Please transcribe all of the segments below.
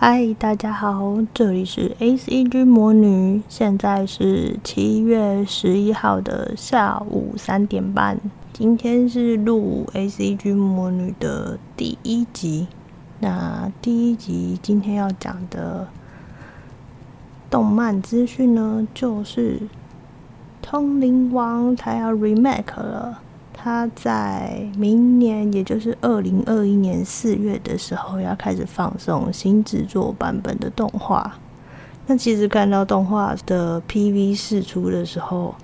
嗨，大家好，这里是 ACG 魔女，现在是七月十一号的下午三点半。今天是录 ACG 魔女的第一集。那第一集今天要讲的动漫资讯呢，就是《通灵王》它要 remake 了。他在明年，也就是二零二一年四月的时候，要开始放送新制作版本的动画。那其实看到动画的 PV 试出的时候，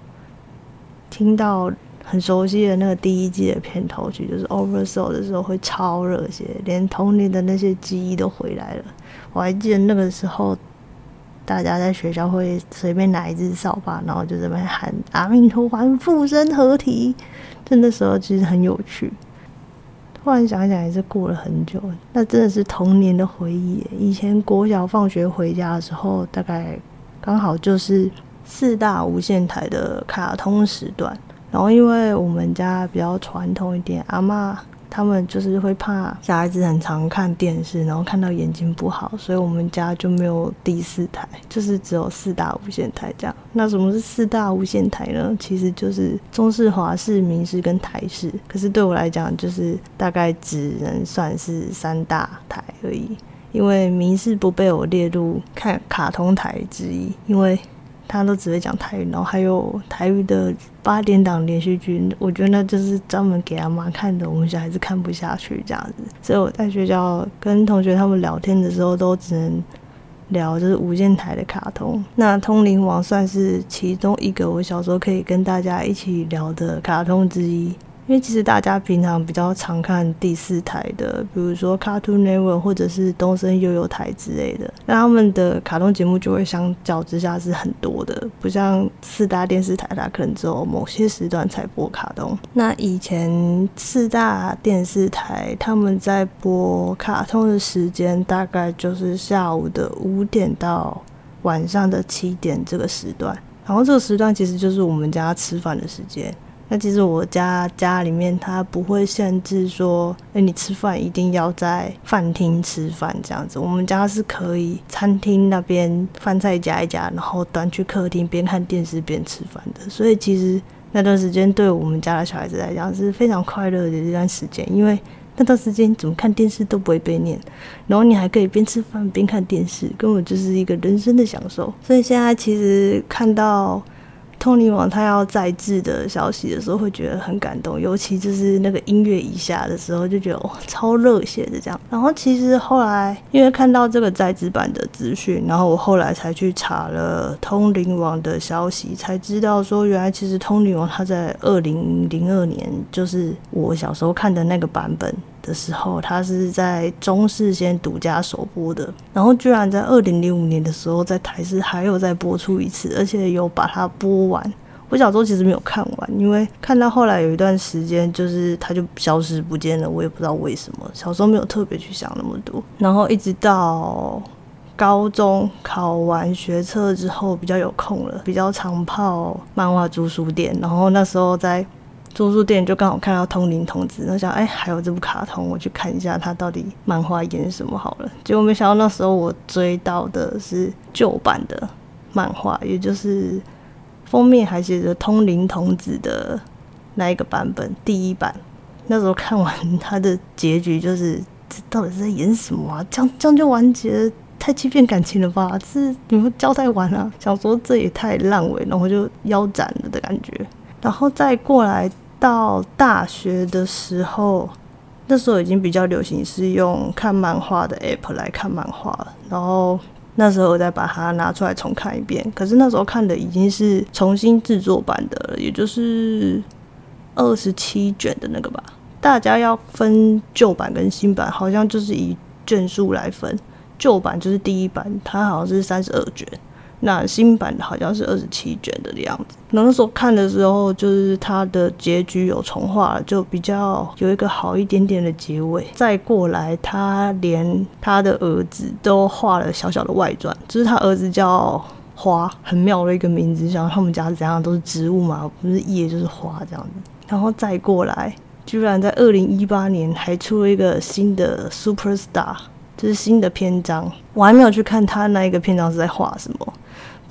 听到很熟悉的那个第一季的片头曲，就是 Oversoul 的时候，会超热血，连童年的那些记忆都回来了。我还记得那个时候。大家在学校会随便拿一支扫把，然后就这边喊“阿弥陀佛，附身合体”，就那时候其实很有趣。突然想一想，也是过了很久，那真的是童年的回忆。以前国小放学回家的时候，大概刚好就是四大无线台的卡通时段，然后因为我们家比较传统一点，阿嬷。他们就是会怕小孩子很常看电视，然后看到眼睛不好，所以我们家就没有第四台，就是只有四大无线台这样。那什么是四大无线台呢？其实就是中视、华视、民视跟台视。可是对我来讲，就是大概只能算是三大台而已，因为民视不被我列入看卡通台之一，因为。他都只会讲台语，然后还有台语的八点档连续剧，我觉得那就是专门给阿妈看的，我们小孩子看不下去这样子。所以我在学校跟同学他们聊天的时候，都只能聊就是无线台的卡通。那《通灵王》算是其中一个我小时候可以跟大家一起聊的卡通之一。因为其实大家平常比较常看第四台的，比如说 Cartoon Network 或者是东森悠悠台之类的，那他们的卡通节目就会相较之下是很多的，不像四大电视台，它可能只有某些时段才播卡通。那以前四大电视台他们在播卡通的时间大概就是下午的五点到晚上的七点这个时段，然后这个时段其实就是我们家吃饭的时间。那其实我家家里面，他不会限制说，哎，你吃饭一定要在饭厅吃饭这样子。我们家是可以餐厅那边饭菜夹一夹，然后端去客厅边看电视边吃饭的。所以其实那段时间对我们家的小孩子来讲是非常快乐的一段时间，因为那段时间怎么看电视都不会被念，然后你还可以边吃饭边看电视，根本就是一个人生的享受。所以现在其实看到。通灵王他要再制的消息的时候，会觉得很感动，尤其就是那个音乐一下的时候，就觉得哇，超热血的这样。然后其实后来因为看到这个再制版的资讯，然后我后来才去查了通灵王的消息，才知道说原来其实通灵王他在二零零二年，就是我小时候看的那个版本。的时候，他是在中视先独家首播的，然后居然在二零零五年的时候，在台视还有再播出一次，而且有把它播完。我小时候其实没有看完，因为看到后来有一段时间，就是它就消失不见了，我也不知道为什么。小时候没有特别去想那么多，然后一直到高中考完学测之后，比较有空了，比较常泡漫画租书店，然后那时候在。租书店就刚好看到通灵童子，然后想哎，还有这部卡通，我去看一下他到底漫画演什么好了。结果没想到那时候我追到的是旧版的漫画，也就是封面还写着通灵童子的那一个版本，第一版。那时候看完他的结局，就是这到底是在演什么啊？这样这样就完结，太欺骗感情了吧？是你们交代完了？想说这也太烂尾，然后就腰斩了的感觉。然后再过来。到大学的时候，那时候已经比较流行是用看漫画的 app 来看漫画了。然后那时候我再把它拿出来重看一遍，可是那时候看的已经是重新制作版的了，也就是二十七卷的那个吧。大家要分旧版跟新版，好像就是以卷数来分。旧版就是第一版，它好像是三十二卷。那新版的好像是二十七卷的样子。那时候看的时候，就是它的结局有重画了，就比较有一个好一点点的结尾。再过来，他连他的儿子都画了小小的外传，就是他儿子叫花，很妙的一个名字，像他们家是怎样都是植物嘛，不是叶就是花这样子。然后再过来，居然在二零一八年还出了一个新的 Super Star。就是新的篇章。我还没有去看他那一个篇章是在画什么。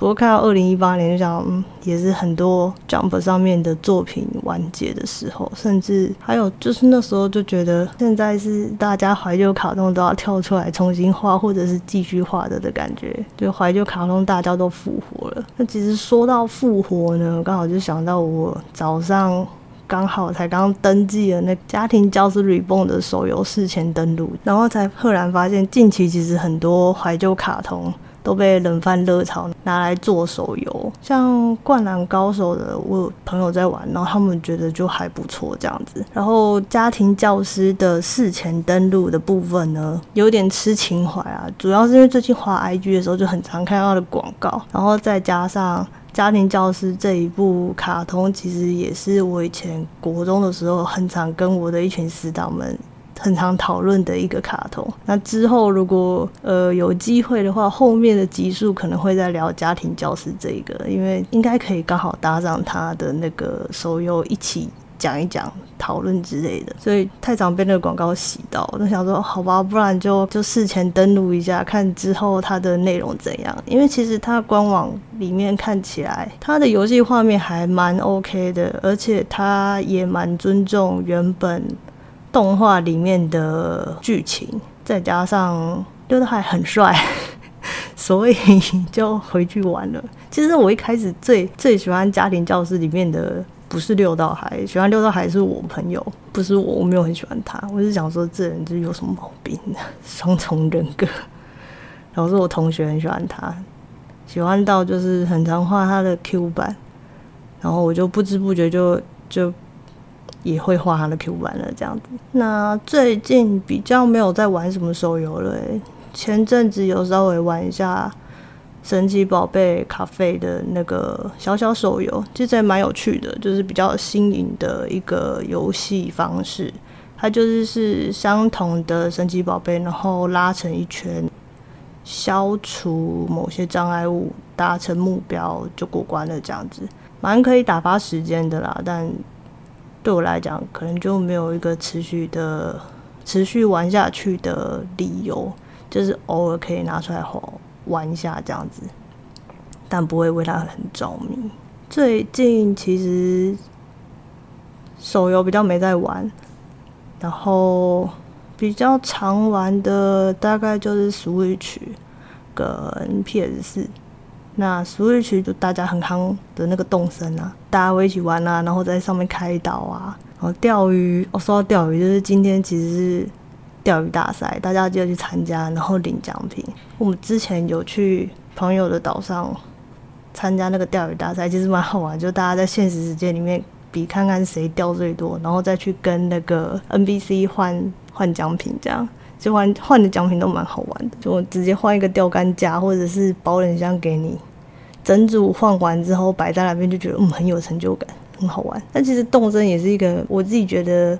不过看到二零一八年，就想，也是很多 Jump 上面的作品完结的时候，甚至还有就是那时候就觉得，现在是大家怀旧卡通都要跳出来重新画，或者是继续画的的感觉，就怀旧卡通大家都复活了。那其实说到复活呢，刚好就想到我早上刚好才刚登记了那家庭教师 Reborn 的手游事前登录，然后才赫然发现，近期其实很多怀旧卡通。都被冷饭热炒拿来做手游，像《灌篮高手》的，我朋友在玩，然后他们觉得就还不错这样子。然后家庭教师的事前登录的部分呢，有点吃情怀啊，主要是因为最近滑 IG 的时候就很常看到的广告，然后再加上家庭教师这一部卡通，其实也是我以前国中的时候很常跟我的一群死党们。很常讨论的一个卡通。那之后如果呃有机会的话，后面的集数可能会再聊家庭教师这一个，因为应该可以刚好搭上他的那个手游一起讲一讲、讨论之类的。所以太常被那个广告洗到，我就想说好吧，不然就就事前登录一下，看之后它的内容怎样。因为其实它官网里面看起来，它的游戏画面还蛮 OK 的，而且它也蛮尊重原本。动画里面的剧情，再加上六道海很帅，所以就回去玩了。其实我一开始最最喜欢家庭教师里面的不是六道海，喜欢六道海是我朋友，不是我，我没有很喜欢他。我是想说这人就有什么毛病，双重人格。然后是我同学很喜欢他，喜欢到就是很常画他的 Q 版，然后我就不知不觉就就。也会画他的 Q 版了，这样子。那最近比较没有在玩什么手游了，前阵子有稍微玩一下神奇宝贝咖啡的那个小小手游，其实也蛮有趣的，就是比较新颖的一个游戏方式。它就是是相同的神奇宝贝，然后拉成一圈，消除某些障碍物，达成目标就过关了，这样子，蛮可以打发时间的啦，但。对我来讲，可能就没有一个持续的、持续玩下去的理由，就是偶尔可以拿出来玩一下这样子，但不会为它很着迷。最近其实手游比较没在玩，然后比较常玩的大概就是 Switch 跟 PS 四。那 Switch 就大家很夯的那个动森啊，大家会一起玩啊，然后在上面开岛啊，然后钓鱼。我、哦、说到钓鱼，就是今天其实是钓鱼大赛，大家就要去参加，然后领奖品。我们之前有去朋友的岛上参加那个钓鱼大赛，其实蛮好玩，就大家在现实世界里面比看看谁钓最多，然后再去跟那个 NBC 换换奖品这样。就换换的奖品都蛮好玩的，就直接换一个钓竿架或者是保冷箱给你，整组换完之后摆在那边就觉得嗯很有成就感，很好玩。但其实动森也是一个我自己觉得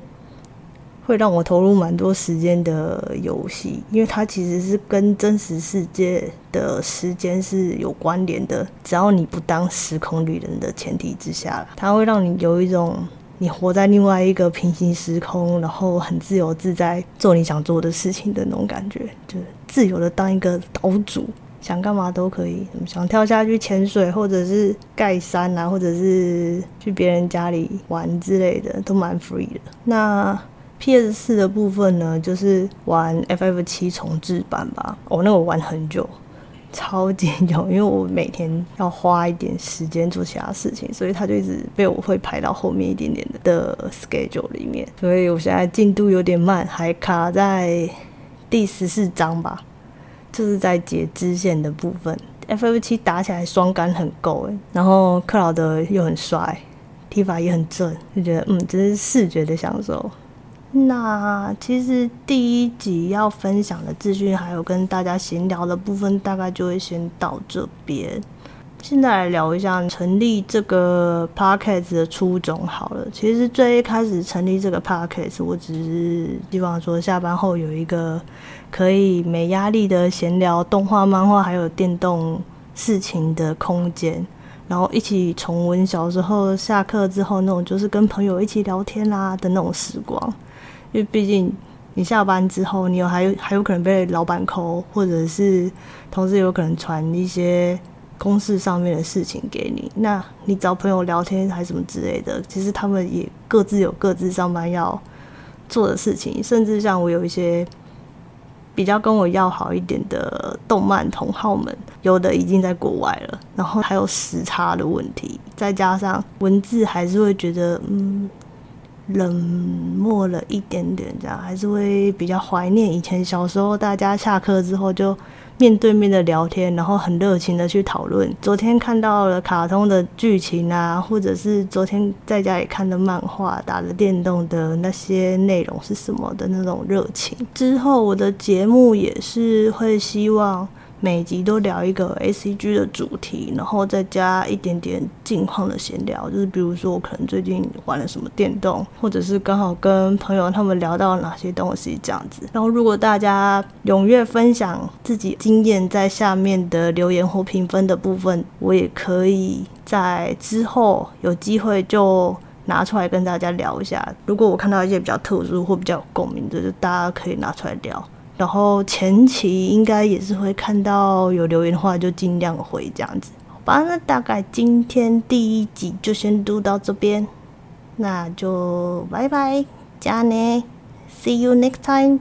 会让我投入蛮多时间的游戏，因为它其实是跟真实世界的时间是有关联的，只要你不当时空旅人的前提之下，它会让你有一种。你活在另外一个平行时空，然后很自由自在做你想做的事情的那种感觉，就是自由的当一个岛主，想干嘛都可以，想跳下去潜水，或者是盖山啊，或者是去别人家里玩之类的，都蛮 free 的。那 PS 四的部分呢，就是玩 FF 七重置版吧，哦，那我玩很久。超级久，因为我每天要花一点时间做其他事情，所以他就一直被我会排到后面一点点的 schedule 里面。所以我现在进度有点慢，还卡在第十四章吧，就是在截支线的部分。FF7 打起来双杆很够诶，然后克劳德又很帅，踢法也很正，就觉得嗯，这是视觉的享受。那其实第一集要分享的资讯，还有跟大家闲聊的部分，大概就会先到这边。现在来聊一下成立这个 podcast 的初衷好了。其实最一开始成立这个 podcast，我只是希望说下班后有一个可以没压力的闲聊动画、漫画还有电动事情的空间，然后一起重温小时候下课之后那种就是跟朋友一起聊天啦的那种时光。因为毕竟你下班之后，你有还还有可能被老板扣，或者是同事有可能传一些公事上面的事情给你。那你找朋友聊天还什么之类的，其实他们也各自有各自上班要做的事情。甚至像我有一些比较跟我要好一点的动漫同好们，有的已经在国外了，然后还有时差的问题，再加上文字还是会觉得嗯。冷漠了一点点，这样还是会比较怀念以前小时候，大家下课之后就面对面的聊天，然后很热情的去讨论昨天看到了卡通的剧情啊，或者是昨天在家里看的漫画、打的电动的那些内容是什么的那种热情。之后我的节目也是会希望。每集都聊一个 ACG 的主题，然后再加一点点近况的闲聊，就是比如说我可能最近玩了什么电动，或者是刚好跟朋友他们聊到哪些东西这样子。然后如果大家踊跃分享自己经验，在下面的留言或评分的部分，我也可以在之后有机会就拿出来跟大家聊一下。如果我看到一些比较特殊或比较有共鸣的，就大家可以拿出来聊。然后前期应该也是会看到有留言的话，就尽量回这样子。好吧，那大概今天第一集就先录到这边，那就拜拜，加呢，See you next time。